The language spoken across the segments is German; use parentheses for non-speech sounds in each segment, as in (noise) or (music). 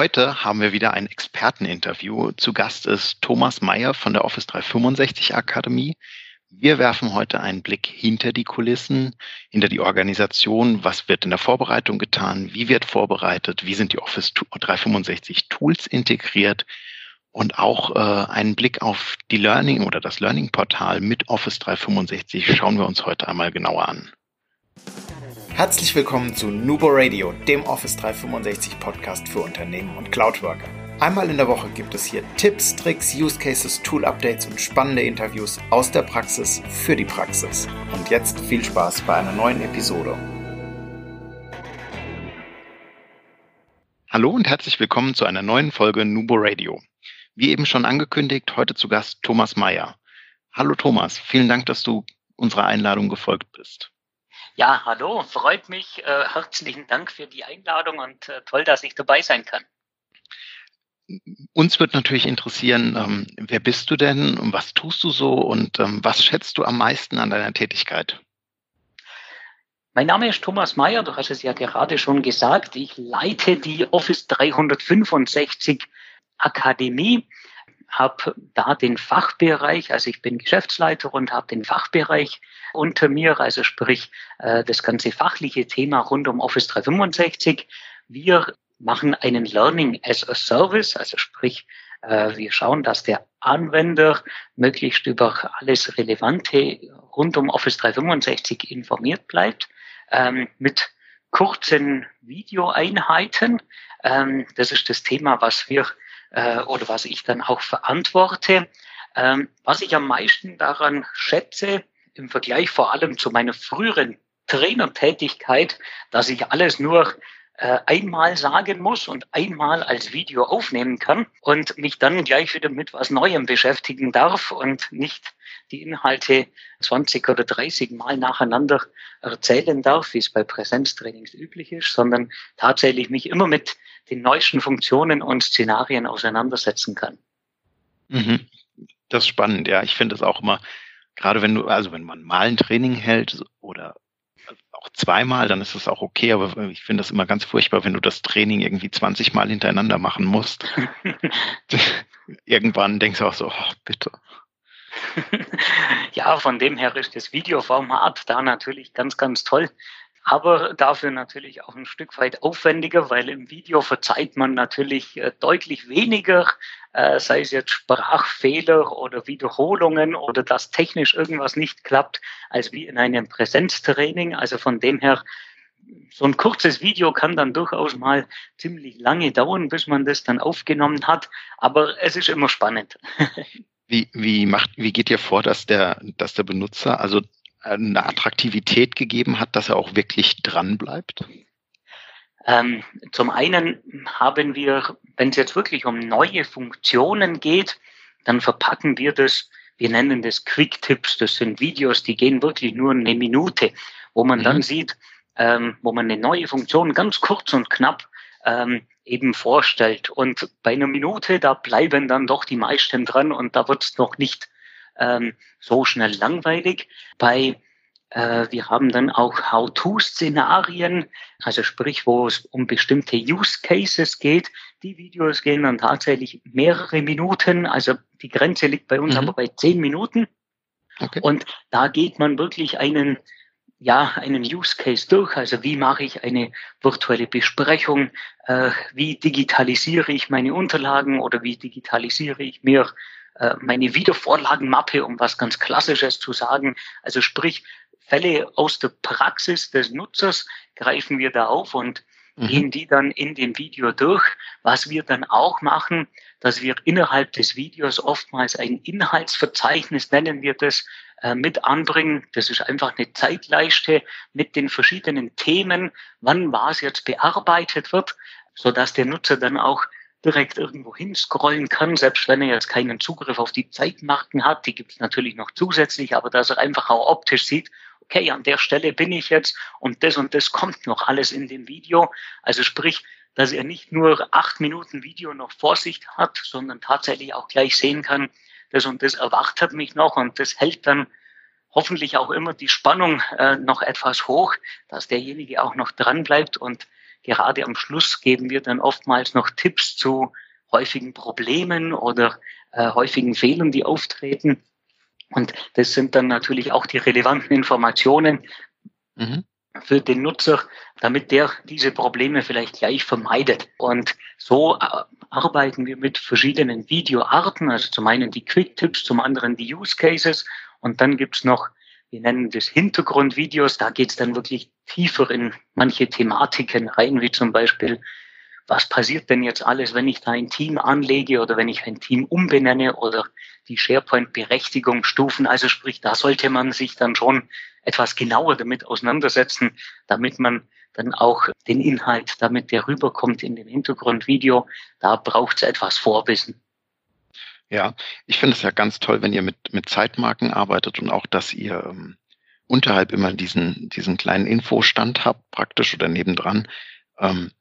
Heute haben wir wieder ein Experteninterview. Zu Gast ist Thomas Meyer von der Office 365 Akademie. Wir werfen heute einen Blick hinter die Kulissen, hinter die Organisation. Was wird in der Vorbereitung getan? Wie wird vorbereitet? Wie sind die Office 365 Tools integriert? Und auch äh, einen Blick auf die Learning oder das Learning-Portal mit Office 365 schauen wir uns heute einmal genauer an. Herzlich willkommen zu Nubo Radio, dem Office 365 Podcast für Unternehmen und Cloudworker. Einmal in der Woche gibt es hier Tipps, Tricks, Use Cases, Tool Updates und spannende Interviews aus der Praxis für die Praxis. Und jetzt viel Spaß bei einer neuen Episode. Hallo und herzlich willkommen zu einer neuen Folge Nubo Radio. Wie eben schon angekündigt, heute zu Gast Thomas Meyer. Hallo Thomas, vielen Dank, dass du unserer Einladung gefolgt bist. Ja, hallo, freut mich. Äh, herzlichen Dank für die Einladung und äh, toll, dass ich dabei sein kann. Uns wird natürlich interessieren, ähm, wer bist du denn und was tust du so und ähm, was schätzt du am meisten an deiner Tätigkeit? Mein Name ist Thomas Mayer, du hast es ja gerade schon gesagt. Ich leite die Office 365 Akademie habe da den Fachbereich, also ich bin Geschäftsleiter und habe den Fachbereich unter mir, also sprich äh, das ganze fachliche Thema rund um Office 365. Wir machen einen Learning as a Service, also sprich äh, wir schauen, dass der Anwender möglichst über alles Relevante rund um Office 365 informiert bleibt, ähm, mit kurzen Videoeinheiten. Ähm, das ist das Thema, was wir äh, oder was ich dann auch verantworte. Ähm, was ich am meisten daran schätze, im Vergleich vor allem zu meiner früheren Trainertätigkeit, dass ich alles nur äh, einmal sagen muss und einmal als Video aufnehmen kann und mich dann gleich wieder mit was Neuem beschäftigen darf und nicht die Inhalte 20 oder 30 Mal nacheinander erzählen darf, wie es bei Präsenztrainings üblich ist, sondern tatsächlich mich immer mit den neuesten Funktionen und Szenarien auseinandersetzen kann. Mhm. Das ist spannend, ja. Ich finde es auch immer, gerade wenn du, also wenn man mal ein Training hält oder auch zweimal, dann ist es auch okay, aber ich finde das immer ganz furchtbar, wenn du das Training irgendwie 20 Mal hintereinander machen musst. (laughs) Irgendwann denkst du auch so, oh, bitte. (laughs) ja, von dem her ist das Videoformat da natürlich ganz, ganz toll aber dafür natürlich auch ein Stück weit aufwendiger, weil im Video verzeiht man natürlich äh, deutlich weniger, äh, sei es jetzt Sprachfehler oder Wiederholungen oder dass technisch irgendwas nicht klappt, als wie in einem Präsenztraining. Also von dem her, so ein kurzes Video kann dann durchaus mal ziemlich lange dauern, bis man das dann aufgenommen hat, aber es ist immer spannend. (laughs) Wie, wie macht, wie geht ihr vor, dass der, dass der Benutzer, also eine Attraktivität gegeben hat, dass er auch wirklich dran bleibt? Ähm, zum einen haben wir, wenn es jetzt wirklich um neue Funktionen geht, dann verpacken wir das, wir nennen das Quick Tips, das sind Videos, die gehen wirklich nur eine Minute, wo man mhm. dann sieht, ähm, wo man eine neue Funktion ganz kurz und knapp ähm, eben vorstellt. Und bei einer Minute, da bleiben dann doch die meisten dran und da wird es noch nicht ähm, so schnell langweilig. Bei äh, wir haben dann auch How-to-Szenarien, also sprich, wo es um bestimmte Use Cases geht. Die Videos gehen dann tatsächlich mehrere Minuten, also die Grenze liegt bei uns mhm. aber bei zehn Minuten. Okay. Und da geht man wirklich einen ja, einen Use Case durch. Also wie mache ich eine virtuelle Besprechung? Äh, wie digitalisiere ich meine Unterlagen oder wie digitalisiere ich mir meine Wiedervorlagenmappe, um was ganz Klassisches zu sagen. Also sprich, Fälle aus der Praxis des Nutzers greifen wir da auf und mhm. gehen die dann in dem Video durch. Was wir dann auch machen, dass wir innerhalb des Videos oftmals ein Inhaltsverzeichnis, nennen wir das, äh, mit anbringen. Das ist einfach eine Zeitleiste mit den verschiedenen Themen, wann was jetzt bearbeitet wird, so dass der Nutzer dann auch direkt irgendwo hinscrollen kann, selbst wenn er jetzt keinen Zugriff auf die Zeitmarken hat. Die gibt es natürlich noch zusätzlich, aber dass er einfach auch optisch sieht, okay, an der Stelle bin ich jetzt und das und das kommt noch alles in dem Video. Also sprich, dass er nicht nur acht Minuten Video noch vor sich hat, sondern tatsächlich auch gleich sehen kann, das und das erwartet mich noch und das hält dann hoffentlich auch immer die Spannung äh, noch etwas hoch, dass derjenige auch noch dran bleibt und gerade am Schluss geben wir dann oftmals noch Tipps zu häufigen Problemen oder äh, häufigen Fehlern, die auftreten. Und das sind dann natürlich auch die relevanten Informationen mhm. für den Nutzer, damit der diese Probleme vielleicht gleich vermeidet. Und so äh, arbeiten wir mit verschiedenen Videoarten, also zum einen die Quick Tips, zum anderen die Use Cases und dann gibt's noch wir nennen das Hintergrundvideos, da geht's dann wirklich tiefer in manche Thematiken rein, wie zum Beispiel, was passiert denn jetzt alles, wenn ich da ein Team anlege oder wenn ich ein Team umbenenne oder die SharePoint-Berechtigungsstufen. Also sprich, da sollte man sich dann schon etwas genauer damit auseinandersetzen, damit man dann auch den Inhalt, damit der rüberkommt in dem Hintergrundvideo, da braucht es etwas Vorwissen. Ja, ich finde es ja ganz toll, wenn ihr mit, mit Zeitmarken arbeitet und auch, dass ihr ähm, unterhalb immer diesen, diesen kleinen Infostand habt, praktisch oder nebendran, ähm,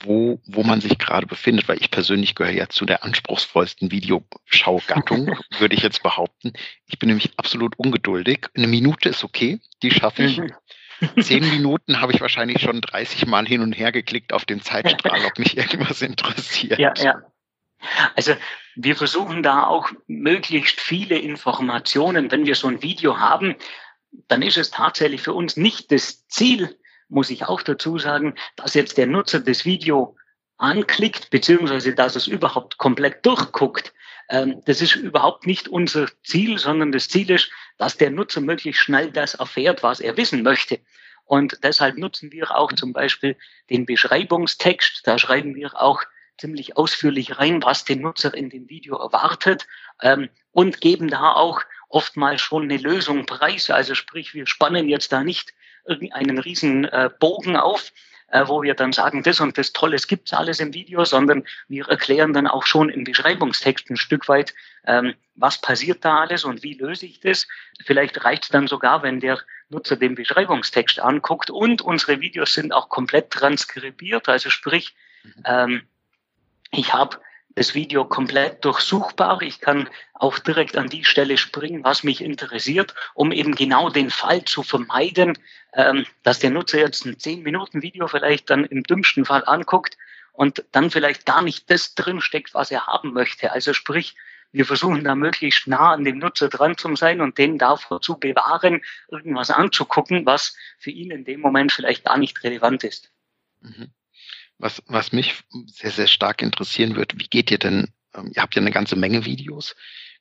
wo, wo man sich gerade befindet, weil ich persönlich gehöre ja zu der anspruchsvollsten Videoschaugattung, (laughs) würde ich jetzt behaupten. Ich bin nämlich absolut ungeduldig. Eine Minute ist okay, die schaffe ich. Mhm. Zehn (laughs) Minuten habe ich wahrscheinlich schon 30 Mal hin und her geklickt auf den Zeitstrahl, ob mich irgendwas (laughs) interessiert. Ja, ja. Also wir versuchen da auch möglichst viele Informationen. Wenn wir so ein Video haben, dann ist es tatsächlich für uns nicht das Ziel, muss ich auch dazu sagen, dass jetzt der Nutzer das Video anklickt, beziehungsweise dass es überhaupt komplett durchguckt. Ähm, das ist überhaupt nicht unser Ziel, sondern das Ziel ist, dass der Nutzer möglichst schnell das erfährt, was er wissen möchte. Und deshalb nutzen wir auch zum Beispiel den Beschreibungstext. Da schreiben wir auch ziemlich ausführlich rein, was den Nutzer in dem Video erwartet ähm, und geben da auch oftmals schon eine Lösung preis. Also sprich, wir spannen jetzt da nicht irgendeinen riesen äh, Bogen auf, äh, wo wir dann sagen, das und das Tolles gibt's alles im Video, sondern wir erklären dann auch schon im Beschreibungstext ein Stück weit, ähm, was passiert da alles und wie löse ich das. Vielleicht reicht dann sogar, wenn der Nutzer den Beschreibungstext anguckt und unsere Videos sind auch komplett transkribiert, also sprich, mhm. ähm, ich habe das Video komplett durchsuchbar. Ich kann auch direkt an die Stelle springen, was mich interessiert, um eben genau den Fall zu vermeiden, ähm, dass der Nutzer jetzt ein 10-Minuten-Video vielleicht dann im dümmsten Fall anguckt und dann vielleicht gar nicht das drinsteckt, was er haben möchte. Also sprich, wir versuchen da möglichst nah an dem Nutzer dran zu sein und den davor zu bewahren, irgendwas anzugucken, was für ihn in dem Moment vielleicht gar nicht relevant ist. Mhm. Was, was mich sehr, sehr stark interessieren wird, wie geht ihr denn, ähm, ihr habt ja eine ganze Menge Videos,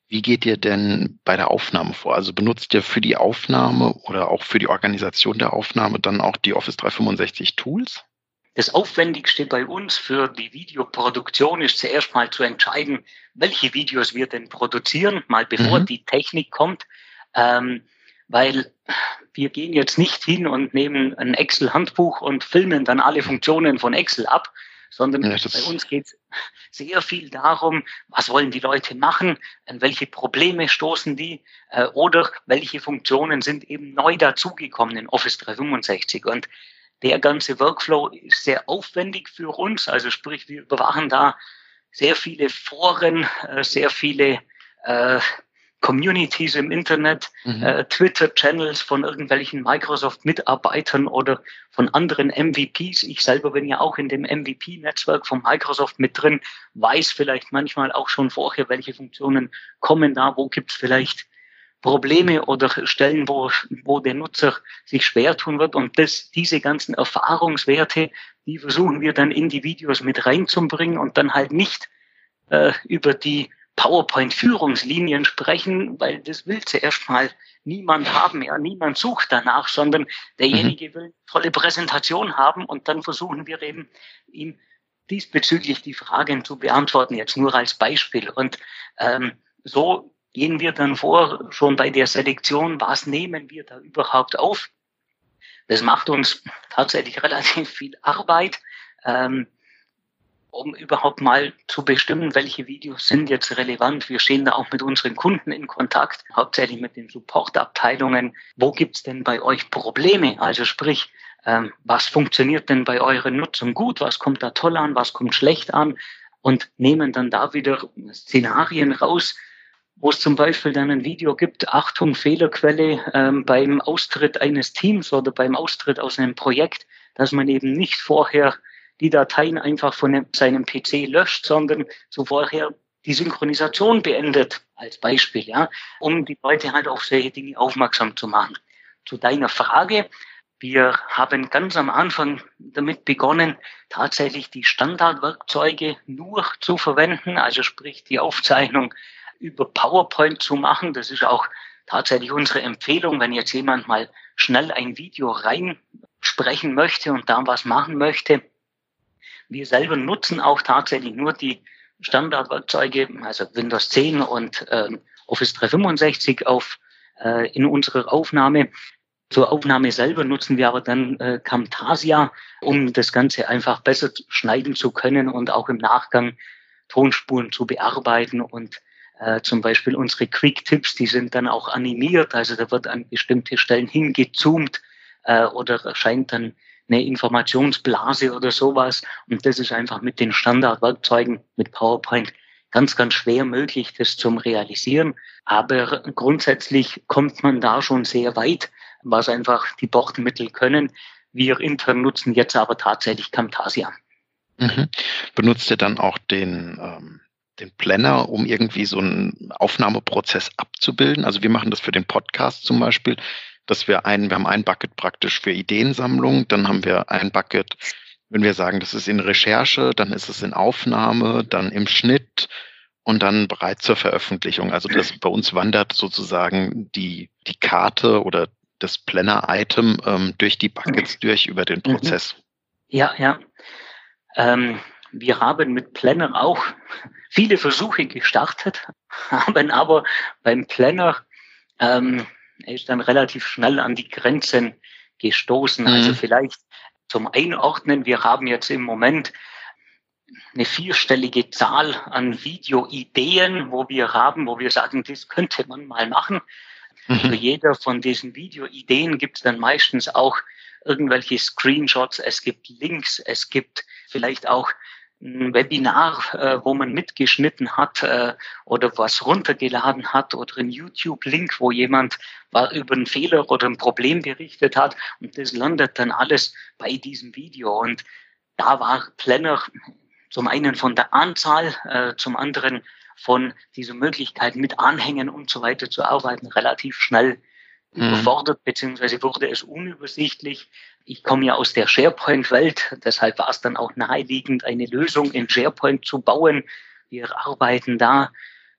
wie geht ihr denn bei der Aufnahme vor? Also benutzt ihr für die Aufnahme oder auch für die Organisation der Aufnahme dann auch die Office 365 Tools? Das Aufwendigste bei uns für die Videoproduktion ist zuerst mal zu entscheiden, welche Videos wir denn produzieren, mal bevor mhm. die Technik kommt. Ähm, weil wir gehen jetzt nicht hin und nehmen ein Excel-Handbuch und filmen dann alle Funktionen von Excel ab, sondern ja, bei uns geht es sehr viel darum, was wollen die Leute machen, an welche Probleme stoßen die äh, oder welche Funktionen sind eben neu dazugekommen in Office 365. Und der ganze Workflow ist sehr aufwendig für uns, also sprich, wir überwachen da sehr viele Foren, äh, sehr viele äh, Communities im Internet, mhm. äh, Twitter-Channels von irgendwelchen Microsoft-Mitarbeitern oder von anderen MVPs. Ich selber bin ja auch in dem MVP-Netzwerk von Microsoft mit drin, weiß vielleicht manchmal auch schon vorher, welche Funktionen kommen da, wo gibt es vielleicht Probleme oder Stellen, wo, wo der Nutzer sich schwer tun wird. Und das, diese ganzen Erfahrungswerte, die versuchen wir dann in die Videos mit reinzubringen und dann halt nicht äh, über die PowerPoint-Führungslinien sprechen, weil das will zuerst mal niemand haben, ja, niemand sucht danach, sondern derjenige mhm. will tolle Präsentation haben und dann versuchen wir eben ihm diesbezüglich die Fragen zu beantworten, jetzt nur als Beispiel. Und ähm, so gehen wir dann vor, schon bei der Selektion, was nehmen wir da überhaupt auf? Das macht uns tatsächlich (laughs) relativ viel Arbeit. Ähm, um überhaupt mal zu bestimmen, welche Videos sind jetzt relevant. Wir stehen da auch mit unseren Kunden in Kontakt, hauptsächlich mit den Supportabteilungen. Wo gibt's denn bei euch Probleme? Also sprich, ähm, was funktioniert denn bei euren Nutzern gut? Was kommt da toll an? Was kommt schlecht an? Und nehmen dann da wieder Szenarien raus, wo es zum Beispiel dann ein Video gibt, Achtung, Fehlerquelle ähm, beim Austritt eines Teams oder beim Austritt aus einem Projekt, dass man eben nicht vorher die Dateien einfach von seinem PC löscht, sondern zuvorher die Synchronisation beendet, als Beispiel, ja, um die Leute halt auf solche Dinge aufmerksam zu machen. Zu deiner Frage, wir haben ganz am Anfang damit begonnen, tatsächlich die Standardwerkzeuge nur zu verwenden, also sprich die Aufzeichnung über PowerPoint zu machen. Das ist auch tatsächlich unsere Empfehlung, wenn jetzt jemand mal schnell ein Video reinsprechen möchte und da was machen möchte. Wir selber nutzen auch tatsächlich nur die Standardwerkzeuge, also Windows 10 und äh, Office 365 auf, äh, in unserer Aufnahme. Zur Aufnahme selber nutzen wir aber dann äh, Camtasia, um das Ganze einfach besser schneiden zu können und auch im Nachgang Tonspuren zu bearbeiten und äh, zum Beispiel unsere Quick-Tipps, die sind dann auch animiert, also da wird an bestimmte Stellen hingezoomt äh, oder erscheint dann eine Informationsblase oder sowas. Und das ist einfach mit den Standardwerkzeugen, mit PowerPoint ganz, ganz schwer möglich, das zum Realisieren. Aber grundsätzlich kommt man da schon sehr weit, was einfach die Bordmittel können. Wir intern nutzen jetzt aber tatsächlich Camtasia. Mhm. Benutzt ihr dann auch den, ähm, den Planner, um irgendwie so einen Aufnahmeprozess abzubilden? Also wir machen das für den Podcast zum Beispiel dass wir ein, wir haben ein Bucket praktisch für Ideensammlung, dann haben wir ein Bucket, wenn wir sagen, das ist in Recherche, dann ist es in Aufnahme, dann im Schnitt und dann bereit zur Veröffentlichung. Also das bei uns wandert sozusagen die, die Karte oder das Planner-Item ähm, durch die Buckets durch über den mhm. Prozess. Ja, ja. Ähm, wir haben mit Planner auch viele Versuche gestartet, (laughs) haben aber beim Planner ähm, er ist dann relativ schnell an die Grenzen gestoßen. Also mhm. Also vielleicht zum Einordnen, wir haben jetzt im Moment eine vierstellige Zahl an Videoideen, wo wir haben, wo wir sagen, das könnte man mal machen. Mhm. Für jeder von diesen Videoideen gibt es dann meistens auch irgendwelche Screenshots, es gibt Links, es gibt vielleicht auch ein Webinar, äh, wo man mitgeschnitten hat äh, oder was runtergeladen hat oder ein YouTube-Link, wo jemand über einen Fehler oder ein Problem berichtet hat und das landet dann alles bei diesem Video. Und da war Planner zum einen von der Anzahl, äh, zum anderen von dieser Möglichkeit mit Anhängen und so weiter zu arbeiten relativ schnell. Überfordert, beziehungsweise wurde es unübersichtlich. Ich komme ja aus der SharePoint-Welt, deshalb war es dann auch naheliegend, eine Lösung in SharePoint zu bauen. Wir arbeiten da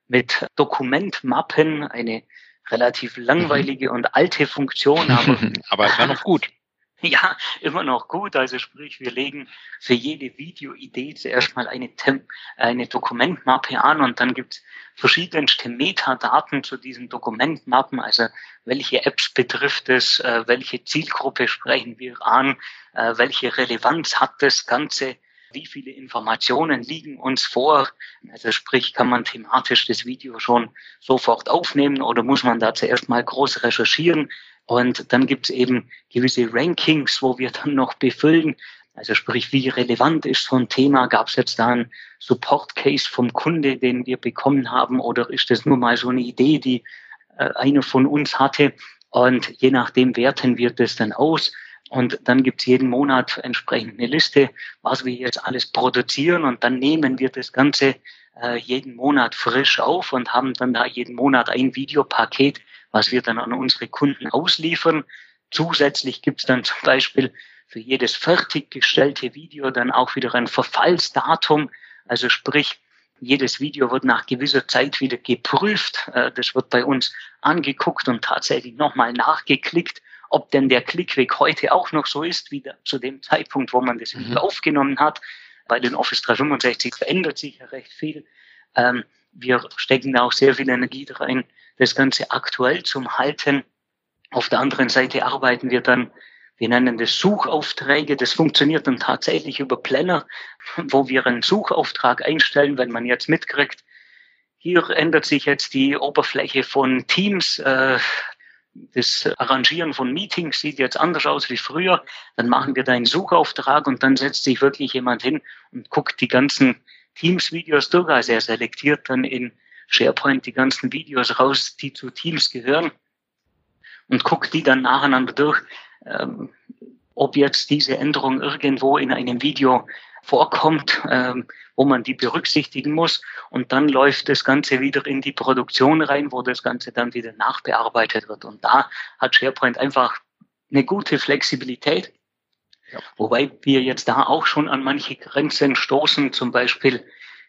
mit Dokumentmappen, eine relativ langweilige und alte Funktion, aber, (laughs) aber es war noch gut. (laughs) Ja, immer noch gut. Also sprich, wir legen für jede Videoidee zuerst mal eine, Tem eine Dokumentmappe an und dann gibt's verschiedenste Metadaten zu diesen Dokumentmappen. Also welche Apps betrifft es, äh, welche Zielgruppe sprechen wir an, äh, welche Relevanz hat das Ganze, wie viele Informationen liegen uns vor. Also sprich, kann man thematisch das Video schon sofort aufnehmen oder muss man da zuerst mal groß recherchieren? Und dann gibt es eben gewisse Rankings, wo wir dann noch befüllen. Also sprich, wie relevant ist so ein Thema? Gab es jetzt da einen Support-Case vom Kunde, den wir bekommen haben? Oder ist das nur mal so eine Idee, die äh, einer von uns hatte? Und je nachdem werten wir das dann aus. Und dann gibt es jeden Monat entsprechend eine Liste, was wir jetzt alles produzieren. Und dann nehmen wir das Ganze äh, jeden Monat frisch auf und haben dann da jeden Monat ein Videopaket, was wir dann an unsere Kunden ausliefern. Zusätzlich gibt es dann zum Beispiel für jedes fertiggestellte Video dann auch wieder ein Verfallsdatum. Also sprich, jedes Video wird nach gewisser Zeit wieder geprüft. Äh, das wird bei uns angeguckt und tatsächlich nochmal nachgeklickt, ob denn der Klickweg heute auch noch so ist, wie zu dem Zeitpunkt, wo man das Video mhm. aufgenommen hat. Bei den Office 365 verändert sich ja recht viel. Ähm, wir stecken da auch sehr viel Energie rein, das Ganze aktuell zum Halten. Auf der anderen Seite arbeiten wir dann, wir nennen das Suchaufträge. Das funktioniert dann tatsächlich über Planner, (laughs) wo wir einen Suchauftrag einstellen, wenn man jetzt mitkriegt, hier ändert sich jetzt die Oberfläche von Teams. Äh, das Arrangieren von Meetings sieht jetzt anders aus wie früher. Dann machen wir da einen Suchauftrag und dann setzt sich wirklich jemand hin und guckt die ganzen Teams-Videos durch. Also er selektiert dann in SharePoint die ganzen Videos raus, die zu Teams gehören und guckt die dann nacheinander durch. Ähm, ob jetzt diese Änderung irgendwo in einem Video vorkommt, ähm, wo man die berücksichtigen muss. Und dann läuft das Ganze wieder in die Produktion rein, wo das Ganze dann wieder nachbearbeitet wird. Und da hat SharePoint einfach eine gute Flexibilität. Ja. Wobei wir jetzt da auch schon an manche Grenzen stoßen, zum Beispiel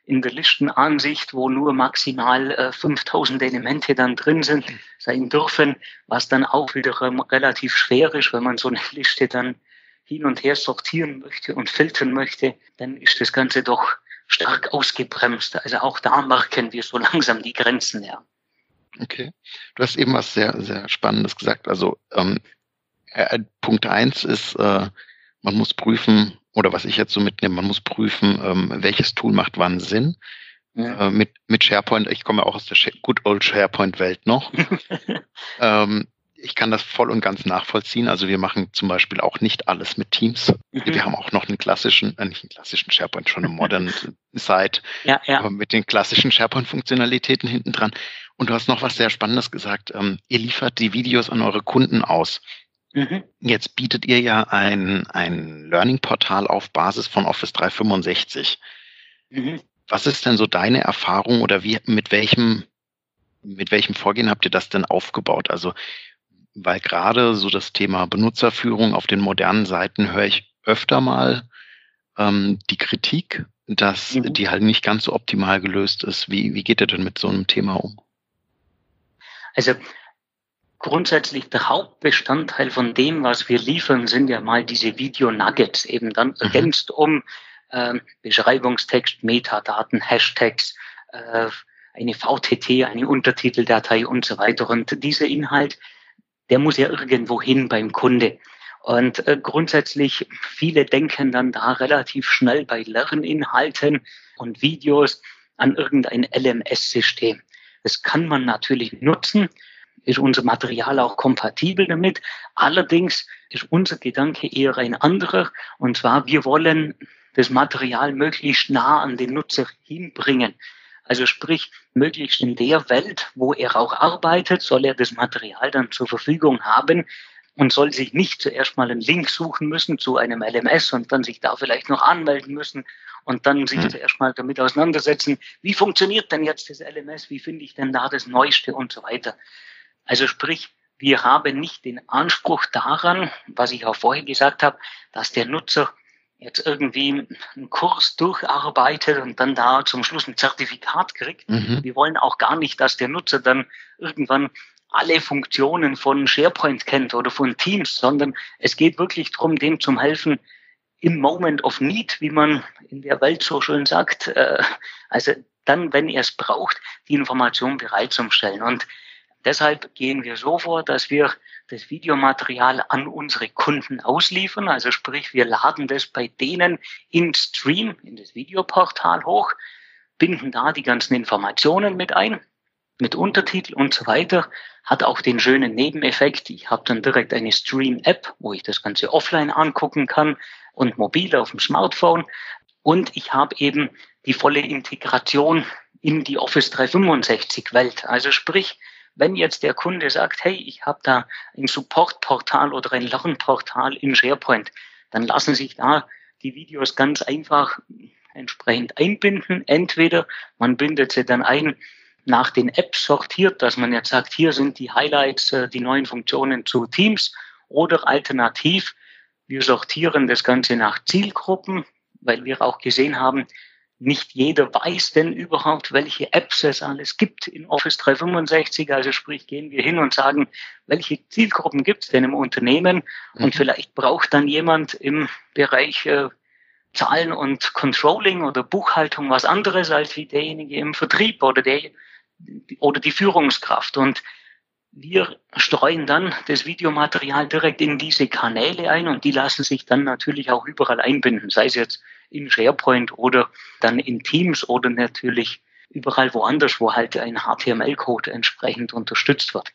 in der Listenansicht, wo nur maximal äh, 5000 Elemente dann drin sind, sein dürfen, was dann auch wieder relativ schwer ist, wenn man so eine Liste dann hin und her sortieren möchte und filtern möchte, dann ist das Ganze doch stark ausgebremst. Also auch da merken wir so langsam die Grenzen, ja. Okay. Du hast eben was sehr, sehr Spannendes gesagt. Also ähm, äh, Punkt eins ist, äh, man muss prüfen, oder was ich jetzt so mitnehme, man muss prüfen, ähm, welches Tool macht wann Sinn. Ja. Äh, mit, mit SharePoint, ich komme auch aus der Good Old SharePoint-Welt noch. (laughs) ähm, ich kann das voll und ganz nachvollziehen. Also wir machen zum Beispiel auch nicht alles mit Teams. Mhm. Wir haben auch noch einen klassischen, äh, nicht einen klassischen SharePoint, schon eine modern (laughs) Site, ja, ja. aber mit den klassischen SharePoint-Funktionalitäten hinten dran. Und du hast noch was sehr Spannendes gesagt. Ähm, ihr liefert die Videos an eure Kunden aus. Mhm. Jetzt bietet ihr ja ein, ein Learning-Portal auf Basis von Office 365. Mhm. Was ist denn so deine Erfahrung oder wie, mit welchem, mit welchem Vorgehen habt ihr das denn aufgebaut? Also, weil gerade so das Thema Benutzerführung auf den modernen Seiten höre ich öfter mal ähm, die Kritik, dass mhm. die halt nicht ganz so optimal gelöst ist. Wie, wie geht ihr denn mit so einem Thema um? Also grundsätzlich der Hauptbestandteil von dem, was wir liefern, sind ja mal diese Video-Nuggets, eben dann mhm. ergänzt um äh, Beschreibungstext, Metadaten, Hashtags, äh, eine VTT, eine Untertiteldatei und so weiter. Und dieser Inhalt, der muss ja irgendwo hin beim Kunde. Und äh, grundsätzlich, viele denken dann da relativ schnell bei Lerninhalten und Videos an irgendein LMS-System. Das kann man natürlich nutzen, ist unser Material auch kompatibel damit. Allerdings ist unser Gedanke eher ein anderer. Und zwar, wir wollen das Material möglichst nah an den Nutzer hinbringen. Also sprich, möglichst in der Welt, wo er auch arbeitet, soll er das Material dann zur Verfügung haben und soll sich nicht zuerst mal einen Link suchen müssen zu einem LMS und dann sich da vielleicht noch anmelden müssen und dann sich mhm. zuerst mal damit auseinandersetzen, wie funktioniert denn jetzt das LMS, wie finde ich denn da das Neueste und so weiter. Also sprich, wir haben nicht den Anspruch daran, was ich auch vorher gesagt habe, dass der Nutzer jetzt irgendwie einen Kurs durcharbeitet und dann da zum Schluss ein Zertifikat kriegt. Mhm. Wir wollen auch gar nicht, dass der Nutzer dann irgendwann alle Funktionen von SharePoint kennt oder von Teams, sondern es geht wirklich darum, dem zum helfen, im Moment of Need, wie man in der Welt so schön sagt, äh, also dann, wenn er es braucht, die Information bereitzustellen. Und Deshalb gehen wir so vor, dass wir das Videomaterial an unsere Kunden ausliefern. Also sprich, wir laden das bei denen in Stream, in das Videoportal hoch, binden da die ganzen Informationen mit ein, mit Untertitel und so weiter. Hat auch den schönen Nebeneffekt. Ich habe dann direkt eine Stream-App, wo ich das Ganze offline angucken kann und mobil auf dem Smartphone. Und ich habe eben die volle Integration in die Office 365 Welt. Also sprich, wenn jetzt der Kunde sagt, hey, ich habe da ein Supportportal oder ein Lernportal in SharePoint, dann lassen sich da die Videos ganz einfach entsprechend einbinden. Entweder man bindet sie dann ein nach den Apps sortiert, dass man jetzt sagt, hier sind die Highlights, äh, die neuen Funktionen zu Teams oder alternativ, wir sortieren das Ganze nach Zielgruppen, weil wir auch gesehen haben, nicht jeder weiß denn überhaupt, welche Apps es alles gibt in Office 365. Also sprich, gehen wir hin und sagen, welche Zielgruppen gibt es denn im Unternehmen? Mhm. Und vielleicht braucht dann jemand im Bereich äh, Zahlen und Controlling oder Buchhaltung was anderes als wie derjenige im Vertrieb oder der oder die Führungskraft. Und wir streuen dann das Videomaterial direkt in diese Kanäle ein und die lassen sich dann natürlich auch überall einbinden, sei es jetzt in SharePoint oder dann in Teams oder natürlich überall woanders, wo halt ein HTML-Code entsprechend unterstützt wird.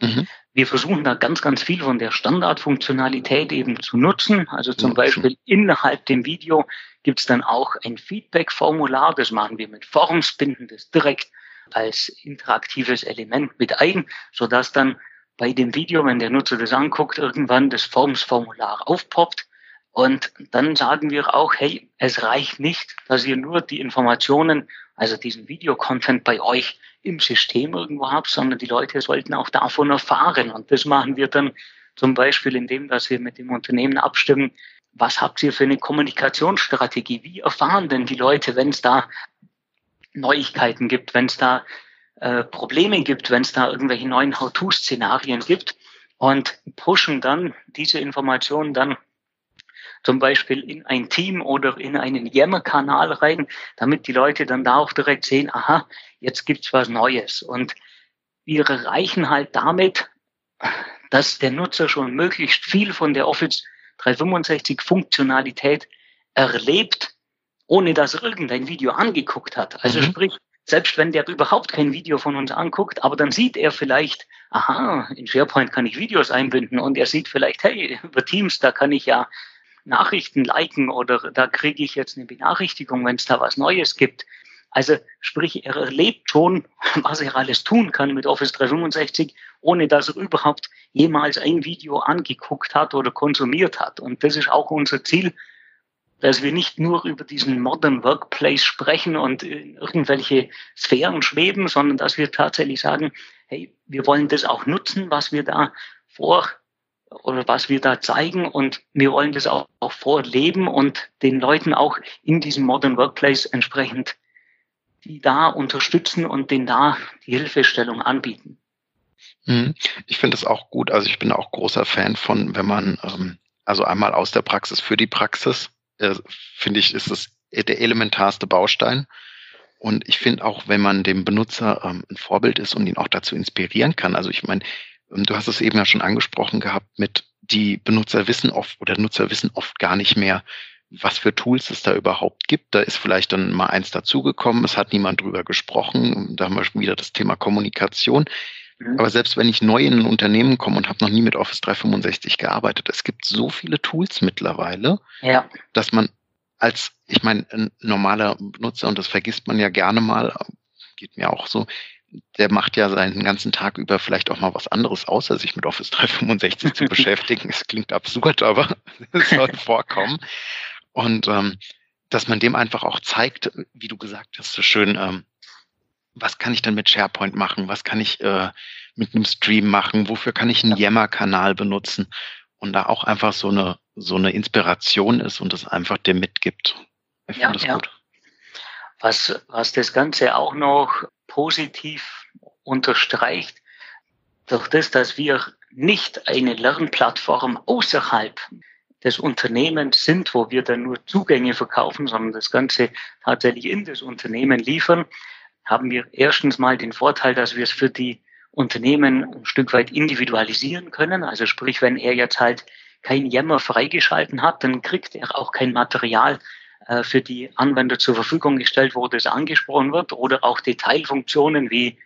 Mhm. Wir versuchen da ganz, ganz viel von der Standardfunktionalität eben zu nutzen. Also zum mhm. Beispiel innerhalb dem Video gibt es dann auch ein Feedback-Formular. Das machen wir mit Forms, binden das direkt als interaktives Element mit ein, sodass dann bei dem Video, wenn der Nutzer das anguckt, irgendwann das Formsformular aufpoppt. Und dann sagen wir auch, hey, es reicht nicht, dass ihr nur die Informationen, also diesen Videocontent bei euch im System irgendwo habt, sondern die Leute sollten auch davon erfahren. Und das machen wir dann zum Beispiel indem, dass wir mit dem Unternehmen abstimmen, was habt ihr für eine Kommunikationsstrategie? Wie erfahren denn die Leute, wenn es da Neuigkeiten gibt, wenn es da äh, Probleme gibt, wenn es da irgendwelche neuen How-To-Szenarien gibt und pushen dann diese Informationen dann zum Beispiel in ein Team oder in einen Yammer-Kanal rein, damit die Leute dann da auch direkt sehen, aha, jetzt gibt's was Neues. Und wir erreichen halt damit, dass der Nutzer schon möglichst viel von der Office 365 Funktionalität erlebt, ohne dass er irgendein Video angeguckt hat. Also mhm. sprich, selbst wenn der überhaupt kein Video von uns anguckt, aber dann sieht er vielleicht, aha, in SharePoint kann ich Videos einbinden und er sieht vielleicht, hey, über Teams, da kann ich ja Nachrichten liken oder da kriege ich jetzt eine Benachrichtigung, wenn es da was Neues gibt. Also sprich, er erlebt schon, (laughs) was er alles tun kann mit Office 365, ohne dass er überhaupt jemals ein Video angeguckt hat oder konsumiert hat. Und das ist auch unser Ziel, dass wir nicht nur über diesen Modern Workplace sprechen und in irgendwelche Sphären schweben, sondern dass wir tatsächlich sagen, hey, wir wollen das auch nutzen, was wir da vor oder was wir da zeigen und wir wollen das auch, auch vorleben und den Leuten auch in diesem Modern Workplace entsprechend die da unterstützen und denen da die Hilfestellung anbieten. Mhm. Ich finde es auch gut. Also ich bin auch großer Fan von, wenn man ähm, also einmal aus der Praxis für die Praxis äh, finde ich, ist es der elementarste Baustein. Und ich finde auch, wenn man dem Benutzer ähm, ein Vorbild ist und ihn auch dazu inspirieren kann. Also ich meine, du hast es eben ja schon angesprochen gehabt mit die Benutzer wissen oft oder Nutzer wissen oft gar nicht mehr, was für Tools es da überhaupt gibt. Da ist vielleicht dann mal eins dazugekommen, es hat niemand drüber gesprochen. Da haben wir schon wieder das Thema Kommunikation. Mhm. Aber selbst wenn ich neu in ein Unternehmen komme und habe noch nie mit Office 365 gearbeitet, es gibt so viele Tools mittlerweile, ja. dass man als, ich meine, ein normaler Benutzer, und das vergisst man ja gerne mal, geht mir auch so, der macht ja seinen ganzen Tag über vielleicht auch mal was anderes, außer sich mit Office 365 zu (laughs) beschäftigen. Es klingt absurd, aber (laughs) es soll vorkommen. Und ähm, dass man dem einfach auch zeigt, wie du gesagt hast, so schön, ähm, was kann ich denn mit SharePoint machen? Was kann ich äh, mit einem Stream machen? Wofür kann ich einen Yammer-Kanal benutzen? Und da auch einfach so eine, so eine Inspiration ist und es einfach dem mitgibt. Ich ja, das ja. gut. Was, was das Ganze auch noch positiv unterstreicht, durch das, dass wir nicht eine Lernplattform außerhalb des Unternehmens sind, wo wir dann nur Zugänge verkaufen, sondern das Ganze tatsächlich in das Unternehmen liefern, haben wir erstens mal den Vorteil, dass wir es für die Unternehmen ein Stück weit individualisieren können. Also sprich, wenn er jetzt halt kein Yammer freigeschalten hat, dann kriegt er auch kein Material für die Anwender zur Verfügung gestellt, wo das angesprochen wird oder auch Detailfunktionen wie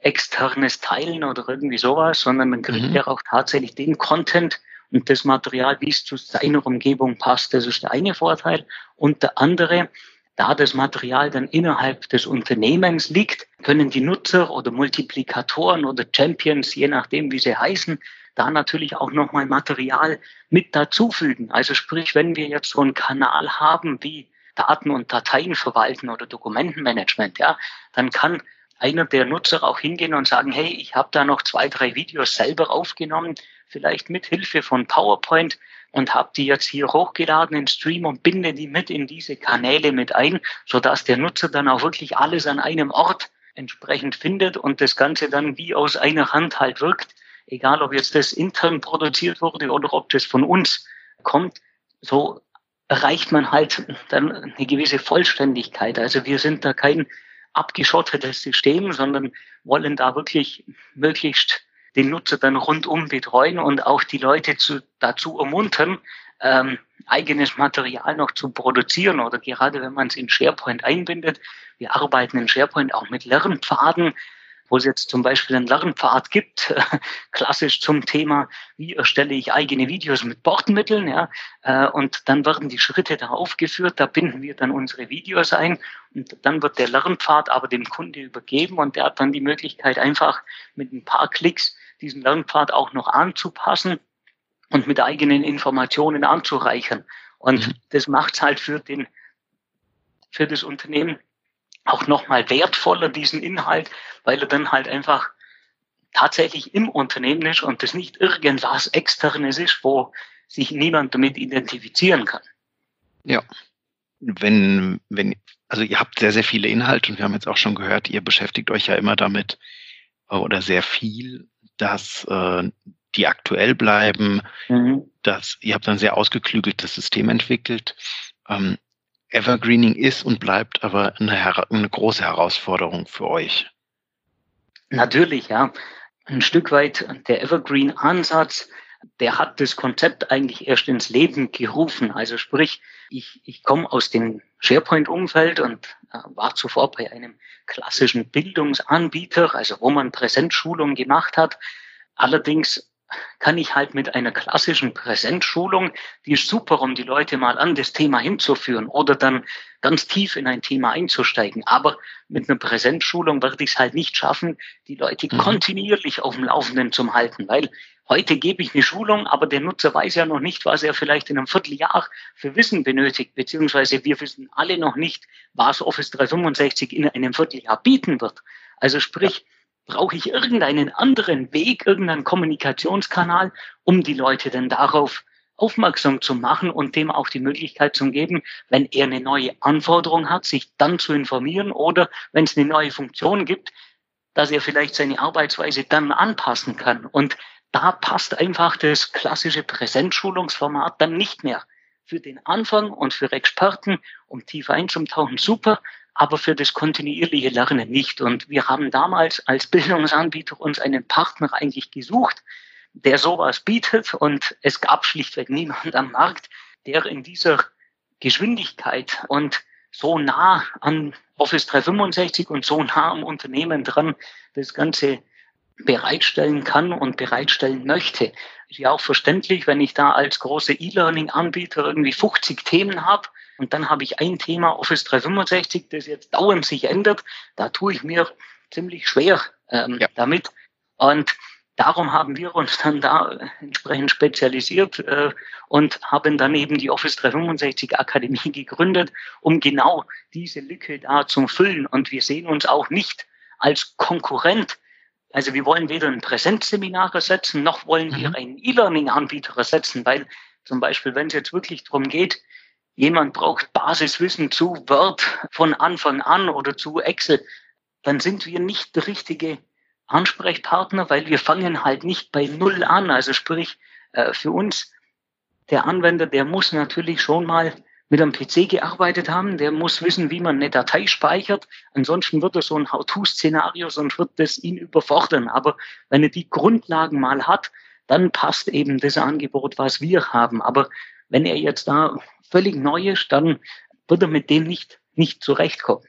externes Teilen oder irgendwie sowas, sondern dann kriegt mhm. er auch tatsächlich den Content und das Material, wie es zu seiner Umgebung passt. Das ist der eine Vorteil. Und der andere, da das Material dann innerhalb des Unternehmens liegt, können die Nutzer oder Multiplikatoren oder Champions, je nachdem, wie sie heißen, da natürlich auch nochmal Material mit dazufügen. Also sprich, wenn wir jetzt so einen Kanal haben wie Daten und Dateien verwalten oder Dokumentenmanagement, ja, dann kann einer der Nutzer auch hingehen und sagen, hey, ich habe da noch zwei, drei Videos selber aufgenommen, vielleicht mit Hilfe von PowerPoint und habe die jetzt hier hochgeladen in Stream und binde die mit in diese Kanäle mit ein, so dass der Nutzer dann auch wirklich alles an einem Ort entsprechend findet und das Ganze dann wie aus einer Hand halt wirkt, egal ob jetzt das intern produziert wurde oder ob das von uns kommt, so erreicht man halt dann eine gewisse Vollständigkeit. Also wir sind da kein abgeschottetes System, sondern wollen da wirklich möglichst den Nutzer dann rundum betreuen und auch die Leute zu, dazu ermuntern, ähm, eigenes Material noch zu produzieren oder gerade wenn man es in SharePoint einbindet. Wir arbeiten in SharePoint auch mit Lernpfaden, wo es jetzt zum Beispiel einen Lernpfad gibt, (laughs) klassisch zum Thema, wie erstelle ich eigene Videos mit Bordmitteln, ja, äh, und dann werden die Schritte da aufgeführt, da binden wir dann unsere Videos ein und dann wird der Lernpfad aber dem Kunde übergeben und der hat dann die Möglichkeit einfach mit ein paar Klicks diesen Lernpfad auch noch anzupassen und mit eigenen Informationen anzureichern. Und mhm. das macht es halt für den, für das Unternehmen auch nochmal wertvoller, diesen Inhalt, weil er dann halt einfach tatsächlich im Unternehmen ist und das nicht irgendwas externes ist, wo sich niemand damit identifizieren kann. Ja. Wenn, wenn, also ihr habt sehr, sehr viele Inhalte und wir haben jetzt auch schon gehört, ihr beschäftigt euch ja immer damit äh, oder sehr viel, dass äh, die aktuell bleiben, mhm. dass ihr habt ein sehr ausgeklügeltes System entwickelt. Ähm, Evergreening ist und bleibt aber eine, eine große Herausforderung für euch. Natürlich, ja. Ein Stück weit der Evergreen-Ansatz, der hat das Konzept eigentlich erst ins Leben gerufen. Also sprich, ich, ich komme aus dem SharePoint-Umfeld und äh, war zuvor bei einem klassischen Bildungsanbieter, also wo man Präsenzschulungen gemacht hat. Allerdings kann ich halt mit einer klassischen Präsenzschulung, die ist super, um die Leute mal an das Thema hinzuführen oder dann ganz tief in ein Thema einzusteigen. Aber mit einer Präsenzschulung werde ich es halt nicht schaffen, die Leute mhm. kontinuierlich auf dem Laufenden zu halten, weil heute gebe ich eine Schulung, aber der Nutzer weiß ja noch nicht, was er vielleicht in einem Vierteljahr für Wissen benötigt, beziehungsweise wir wissen alle noch nicht, was Office 365 in einem Vierteljahr bieten wird. Also sprich, ja brauche ich irgendeinen anderen Weg, irgendeinen Kommunikationskanal, um die Leute denn darauf aufmerksam zu machen und dem auch die Möglichkeit zu geben, wenn er eine neue Anforderung hat, sich dann zu informieren oder wenn es eine neue Funktion gibt, dass er vielleicht seine Arbeitsweise dann anpassen kann. Und da passt einfach das klassische Präsenzschulungsformat dann nicht mehr. Für den Anfang und für Experten, um tiefer einzutauchen, super, aber für das kontinuierliche Lernen nicht. Und wir haben damals als Bildungsanbieter uns einen Partner eigentlich gesucht, der sowas bietet. Und es gab schlichtweg niemand am Markt, der in dieser Geschwindigkeit und so nah an Office 365 und so nah am Unternehmen dran das Ganze bereitstellen kann und bereitstellen möchte. Ist ja auch verständlich, wenn ich da als große E-Learning-Anbieter irgendwie 50 Themen habe und dann habe ich ein Thema Office 365, das jetzt dauernd sich ändert. Da tue ich mir ziemlich schwer ähm, ja. damit. Und darum haben wir uns dann da entsprechend spezialisiert äh, und haben dann eben die Office 365 Akademie (laughs) gegründet, um genau diese Lücke da zu füllen. Und wir sehen uns auch nicht als Konkurrent. Also wir wollen weder ein Präsenzseminar ersetzen, noch wollen wir mhm. einen E-Learning-Anbieter ersetzen, weil zum Beispiel, wenn es jetzt wirklich darum geht, jemand braucht Basiswissen zu Word von Anfang an oder zu Excel, dann sind wir nicht der richtige Ansprechpartner, weil wir fangen halt nicht bei Null an. Also sprich, äh, für uns, der Anwender, der muss natürlich schon mal mit einem PC gearbeitet haben, der muss wissen, wie man eine Datei speichert. Ansonsten wird er so ein How-To-Szenario, sonst wird das ihn überfordern. Aber wenn er die Grundlagen mal hat, dann passt eben das Angebot, was wir haben. Aber wenn er jetzt da völlig neu ist, dann wird er mit dem nicht, nicht zurechtkommen.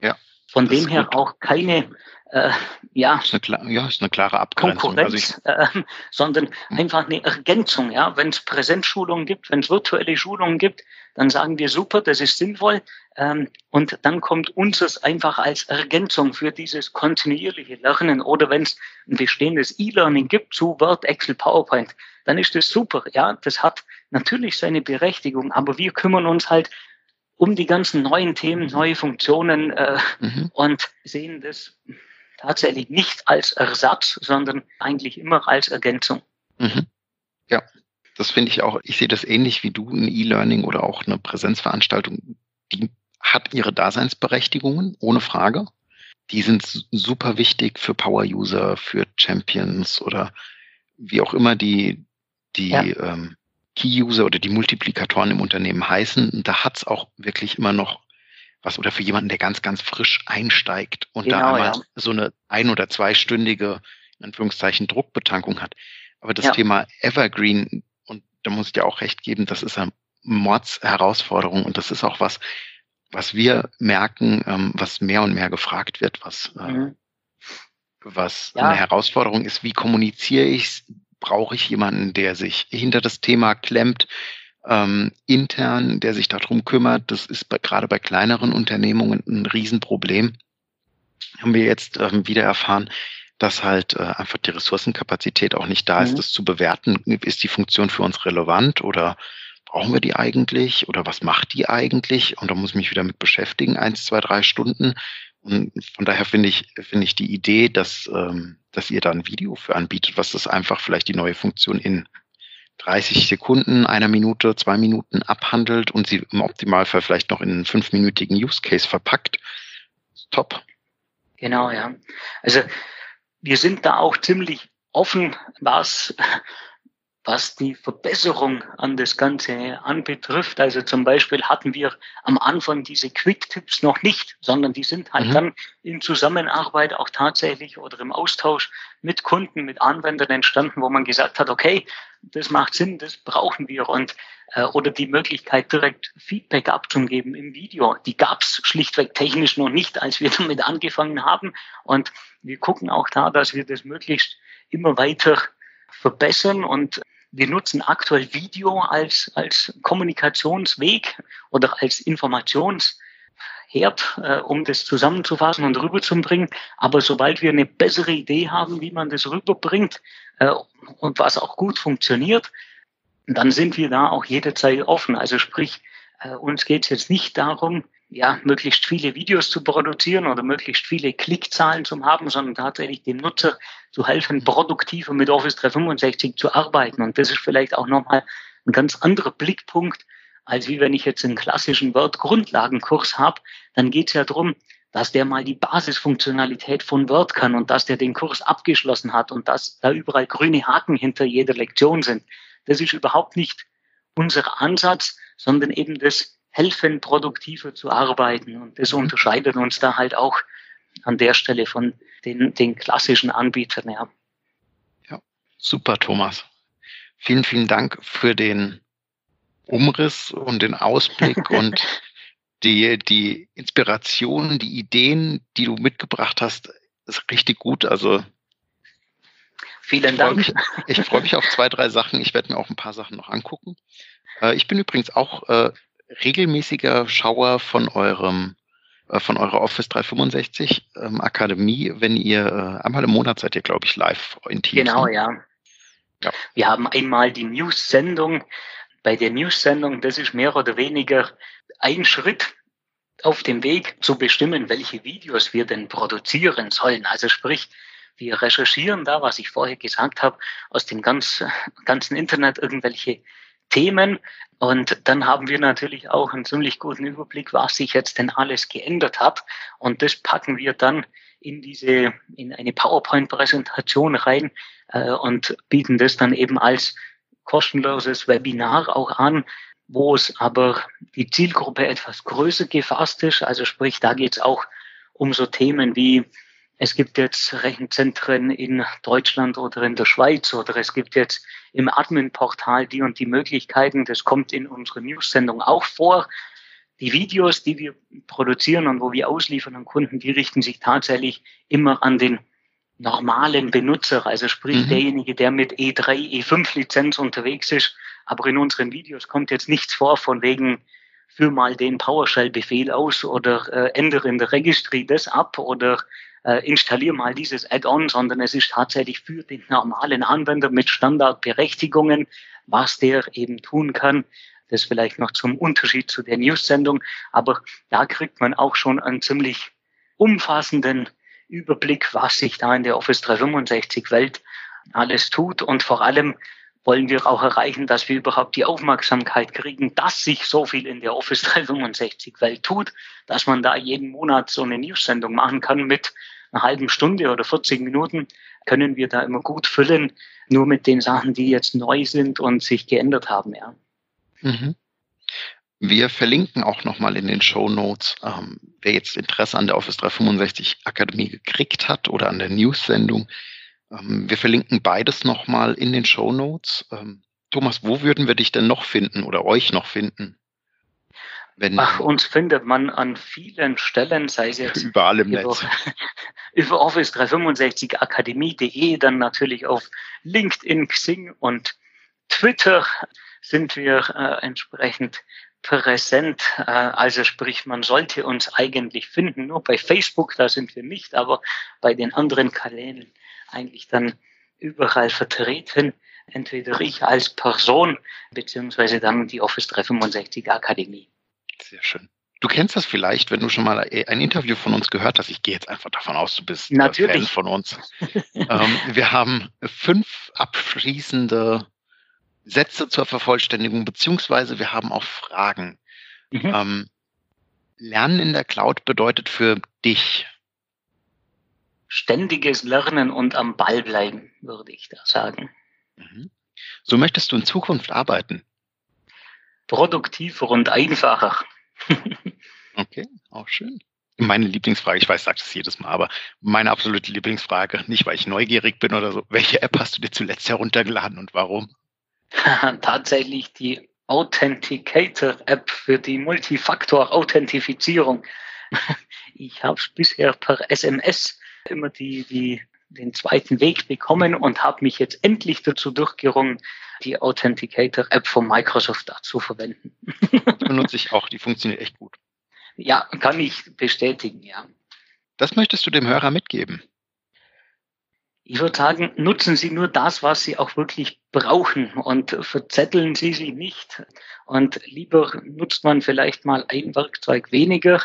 Ja. Von dem her gut. auch keine, äh, ja, ist eine, ja, ist eine klare Abgrenzung. Konkurrenz, also äh, (laughs) sondern hm. einfach eine Ergänzung. Ja, wenn es Präsenzschulungen gibt, wenn es virtuelle Schulungen gibt, dann sagen wir super, das ist sinnvoll. Ähm, und dann kommt unseres einfach als Ergänzung für dieses kontinuierliche Lernen. Oder wenn es ein bestehendes E-Learning gibt zu Word, Excel, PowerPoint, dann ist das super. Ja, das hat natürlich seine Berechtigung, aber wir kümmern uns halt um die ganzen neuen Themen, neue Funktionen äh, mhm. und sehen das tatsächlich nicht als Ersatz, sondern eigentlich immer als Ergänzung. Mhm. Ja, das finde ich auch. Ich sehe das ähnlich wie du. Ein E-Learning oder auch eine Präsenzveranstaltung, die hat ihre Daseinsberechtigungen, ohne Frage. Die sind super wichtig für Power-User, für Champions oder wie auch immer die, die ja. ähm, Key-User oder die Multiplikatoren im Unternehmen heißen. Da hat's auch wirklich immer noch was oder für jemanden, der ganz, ganz frisch einsteigt und genau, da einmal ja. so eine ein- oder zweistündige, in Anführungszeichen, Druckbetankung hat. Aber das ja. Thema Evergreen, und da muss ich dir auch recht geben, das ist eine Mords-Herausforderung und das ist auch was, was wir merken, ähm, was mehr und mehr gefragt wird, was, äh, mhm. was ja. eine Herausforderung ist, wie kommuniziere ich brauche ich jemanden, der sich hinter das Thema klemmt, ähm, intern, der sich darum kümmert. Das ist bei, gerade bei kleineren Unternehmungen ein Riesenproblem. Haben wir jetzt ähm, wieder erfahren, dass halt äh, einfach die Ressourcenkapazität auch nicht da ist, mhm. das zu bewerten. Ist die Funktion für uns relevant oder brauchen wir die eigentlich oder was macht die eigentlich? Und da muss ich mich wieder mit beschäftigen, eins, zwei, drei Stunden. Und von daher finde ich, finde ich die Idee, dass, ähm, dass ihr da ein Video für anbietet, was das einfach vielleicht die neue Funktion in 30 Sekunden, einer Minute, zwei Minuten abhandelt und sie im Optimalfall vielleicht noch in einen fünfminütigen Use Case verpackt. Top. Genau, ja. Also wir sind da auch ziemlich offen, was was die Verbesserung an das Ganze anbetrifft. Also zum Beispiel hatten wir am Anfang diese Quick-Tipps noch nicht, sondern die sind halt mhm. dann in Zusammenarbeit auch tatsächlich oder im Austausch mit Kunden, mit Anwendern entstanden, wo man gesagt hat, okay, das macht Sinn, das brauchen wir und äh, oder die Möglichkeit direkt Feedback abzugeben im Video, die gab es schlichtweg technisch noch nicht, als wir (laughs) damit angefangen haben und wir gucken auch da, dass wir das möglichst immer weiter verbessern und wir nutzen aktuell Video als, als Kommunikationsweg oder als Informationsherd, äh, um das zusammenzufassen und rüberzubringen. Aber sobald wir eine bessere Idee haben, wie man das rüberbringt äh, und was auch gut funktioniert, dann sind wir da auch jederzeit offen. Also sprich, äh, uns geht es jetzt nicht darum, ja, möglichst viele Videos zu produzieren oder möglichst viele Klickzahlen zu haben, sondern tatsächlich dem Nutzer zu helfen, produktiver mit Office 365 zu arbeiten. Und das ist vielleicht auch nochmal ein ganz anderer Blickpunkt, als wie wenn ich jetzt einen klassischen Word-Grundlagenkurs habe, dann geht es ja darum, dass der mal die Basisfunktionalität von Word kann und dass der den Kurs abgeschlossen hat und dass da überall grüne Haken hinter jeder Lektion sind. Das ist überhaupt nicht unser Ansatz, sondern eben das helfen, produktiver zu arbeiten. Und das unterscheidet uns da halt auch an der Stelle von den, den klassischen Anbietern. Ja. ja, super, Thomas. Vielen, vielen Dank für den Umriss und den Ausblick (laughs) und die, die Inspiration, die Ideen, die du mitgebracht hast, ist richtig gut. Also Vielen Dank. Mich, ich freue mich auf zwei, drei Sachen. Ich werde mir auch ein paar Sachen noch angucken. Äh, ich bin übrigens auch äh, regelmäßiger Schauer von eurem äh, von eurer Office 365 ähm, Akademie, wenn ihr äh, einmal im Monat seid ihr, glaube ich, live in Teams. Genau, ne? ja. ja. Wir haben einmal die News-Sendung. Bei der News-Sendung, das ist mehr oder weniger ein Schritt auf dem Weg zu bestimmen, welche Videos wir denn produzieren sollen. Also sprich, wir recherchieren da, was ich vorher gesagt habe, aus dem ganz, ganzen Internet irgendwelche Themen. Und dann haben wir natürlich auch einen ziemlich guten Überblick, was sich jetzt denn alles geändert hat. Und das packen wir dann in diese, in eine PowerPoint-Präsentation rein äh, und bieten das dann eben als kostenloses Webinar auch an, wo es aber die Zielgruppe etwas größer gefasst ist. Also sprich, da geht es auch um so Themen wie es gibt jetzt Rechenzentren in Deutschland oder in der Schweiz oder es gibt jetzt im Admin-Portal die und die Möglichkeiten. Das kommt in unserer News-Sendung auch vor. Die Videos, die wir produzieren und wo wir ausliefern an Kunden, die richten sich tatsächlich immer an den normalen Benutzer, also sprich mhm. derjenige, der mit E3, E5 Lizenz unterwegs ist. Aber in unseren Videos kommt jetzt nichts vor von wegen, führ mal den PowerShell-Befehl aus oder äh, ändere in der Registry das ab oder äh, installiere mal dieses Add-on, sondern es ist tatsächlich für den normalen Anwender mit Standardberechtigungen, was der eben tun kann. Das vielleicht noch zum Unterschied zu der News-Sendung. Aber da kriegt man auch schon einen ziemlich umfassenden Überblick, was sich da in der Office 365 Welt alles tut und vor allem wollen wir auch erreichen, dass wir überhaupt die Aufmerksamkeit kriegen, dass sich so viel in der Office 365 Welt tut, dass man da jeden Monat so eine News-Sendung machen kann mit einer halben Stunde oder 40 Minuten, können wir da immer gut füllen, nur mit den Sachen, die jetzt neu sind und sich geändert haben, ja. Mhm. Wir verlinken auch nochmal in den Show Notes, ähm, wer jetzt Interesse an der Office 365 Akademie gekriegt hat oder an der News-Sendung, ähm, wir verlinken beides nochmal in den Show Notes. Ähm, Thomas, wo würden wir dich denn noch finden oder euch noch finden? Wenn, Ach, uns findet man an vielen Stellen, sei es jetzt (laughs) überall im über, Netz. (laughs) über Office 365 Akademie.de, dann natürlich auf LinkedIn, Xing und Twitter sind wir äh, entsprechend präsent. Äh, also sprich, man sollte uns eigentlich finden. Nur bei Facebook, da sind wir nicht, aber bei den anderen Kanälen eigentlich dann überall vertreten. Entweder ich als Person, beziehungsweise dann die Office 365 Akademie. Sehr schön. Du kennst das vielleicht, wenn du schon mal ein Interview von uns gehört hast. Ich gehe jetzt einfach davon aus, du bist Natürlich. Fan von uns. (laughs) ähm, wir haben fünf abschließende Sätze zur Vervollständigung, beziehungsweise wir haben auch Fragen. Mhm. Ähm, Lernen in der Cloud bedeutet für dich? Ständiges Lernen und am Ball bleiben, würde ich da sagen. Mhm. So möchtest du in Zukunft arbeiten? Produktiver und einfacher. (laughs) okay, auch schön. Meine Lieblingsfrage, ich weiß, sagst es jedes Mal, aber meine absolute Lieblingsfrage, nicht weil ich neugierig bin oder so, welche App hast du dir zuletzt heruntergeladen und warum? (laughs) Tatsächlich die Authenticator-App für die Multifaktor-Authentifizierung. (laughs) Ich habe bisher per SMS immer die, die, den zweiten Weg bekommen und habe mich jetzt endlich dazu durchgerungen, die Authenticator-App von Microsoft dazu verwenden. Die benutze ich auch, die funktioniert echt gut. Ja, kann ich bestätigen, ja. Das möchtest du dem Hörer mitgeben? Ich würde sagen, nutzen Sie nur das, was Sie auch wirklich brauchen und verzetteln Sie sich nicht. Und lieber nutzt man vielleicht mal ein Werkzeug weniger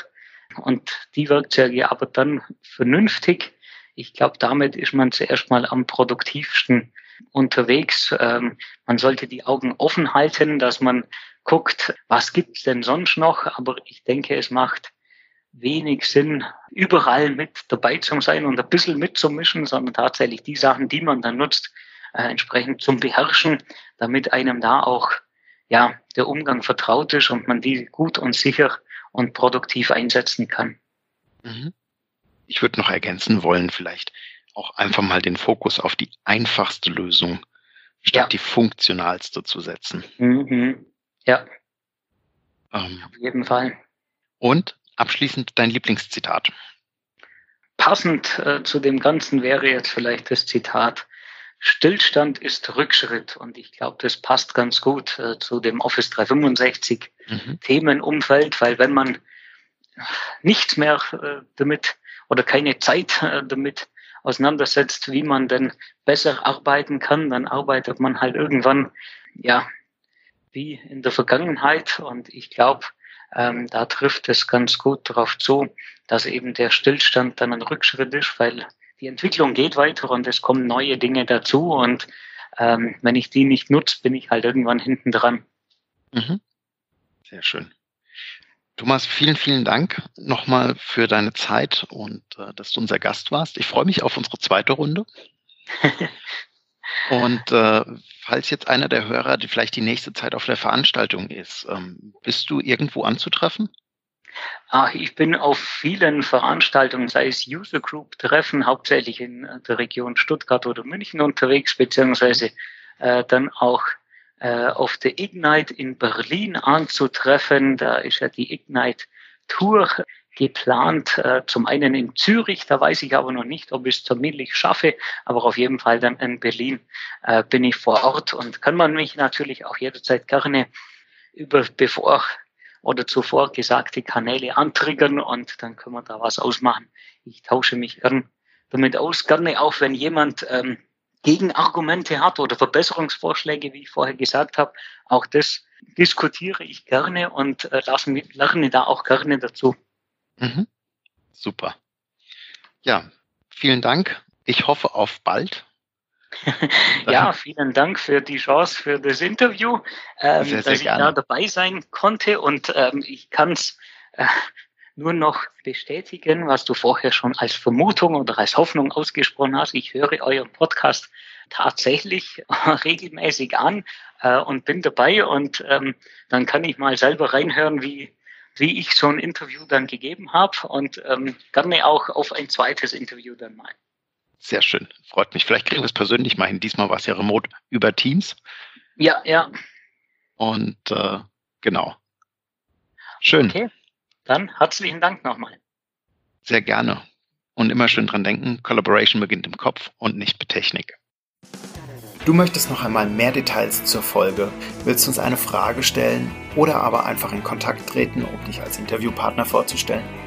und die Werkzeuge aber dann vernünftig. Ich glaube, damit ist man zuerst mal am produktivsten unterwegs. Ähm, man sollte die Augen offen halten, dass man guckt, was gibt's denn sonst noch. Aber ich denke, es macht wenig Sinn, überall mit dabei zu sein und ein bisschen mitzumischen, sondern tatsächlich die Sachen, die man dann nutzt, äh, entsprechend zum Beherrschen, damit einem da auch ja, der Umgang vertraut ist und man die gut und sicher und produktiv einsetzen kann. Mhm. Ich würde noch ergänzen wollen, vielleicht auch einfach mal den Fokus auf die einfachste Lösung statt ja. die funktionalste zu setzen. Mhm. Ja. Ähm, auf jeden Fall. Und abschließend dein Lieblingszitat. Passend äh, zu dem Ganzen wäre jetzt vielleicht das Zitat, Stillstand ist Rückschritt. Und ich glaube, das passt ganz gut äh, zu dem Office 365 mhm. Themenumfeld, weil wenn man nichts mehr äh, damit oder keine Zeit äh, damit auseinandersetzt, wie man denn besser arbeiten kann, dann arbeitet man halt irgendwann, ja, wie in der Vergangenheit. Und ich glaube, ähm, da trifft es ganz gut darauf zu, dass eben der Stillstand dann ein Rückschritt ist, weil die Entwicklung geht weiter und es kommen neue Dinge dazu. Und ähm, wenn ich die nicht nutze, bin ich halt irgendwann hinten dran. Mhm. Sehr schön. Thomas, vielen, vielen Dank nochmal für deine Zeit und äh, dass du unser Gast warst. Ich freue mich auf unsere zweite Runde. (laughs) und äh, falls jetzt einer der Hörer, die vielleicht die nächste Zeit auf der Veranstaltung ist, ähm, bist du irgendwo anzutreffen? Ach, ich bin auf vielen Veranstaltungen, sei es User Group Treffen, hauptsächlich in der Region Stuttgart oder München unterwegs, beziehungsweise äh, dann auch äh, auf der Ignite in Berlin anzutreffen. Da ist ja die Ignite Tour geplant, äh, zum einen in Zürich, da weiß ich aber noch nicht, ob ich es terminlich schaffe, aber auf jeden Fall dann in Berlin äh, bin ich vor Ort und kann man mich natürlich auch jederzeit gerne über bevor oder zuvor gesagte Kanäle antriggern und dann können wir da was ausmachen. Ich tausche mich gern damit aus, gerne auch wenn jemand ähm, Gegenargumente hat oder Verbesserungsvorschläge, wie ich vorher gesagt habe. Auch das diskutiere ich gerne und äh, lasse, lerne da auch gerne dazu. Mhm. Super. Ja, vielen Dank. Ich hoffe auf bald. (laughs) ja, vielen Dank für die Chance für das Interview, ähm, sehr, sehr dass gerne. ich da dabei sein konnte und ähm, ich kann es äh, nur noch bestätigen, was du vorher schon als Vermutung oder als Hoffnung ausgesprochen hast. Ich höre euren Podcast tatsächlich (laughs) regelmäßig an äh, und bin dabei und ähm, dann kann ich mal selber reinhören, wie, wie ich so ein Interview dann gegeben habe und ähm, gerne auch auf ein zweites Interview dann mal. Sehr schön, freut mich. Vielleicht kriegen wir es persönlich mal hin. Diesmal war es ja remote über Teams. Ja, ja. Und äh, genau. Schön. Okay. Dann herzlichen Dank nochmal. Sehr gerne. Und immer schön dran denken, Collaboration beginnt im Kopf und nicht mit Technik. Du möchtest noch einmal mehr Details zur Folge, willst uns eine Frage stellen oder aber einfach in Kontakt treten, um dich als Interviewpartner vorzustellen?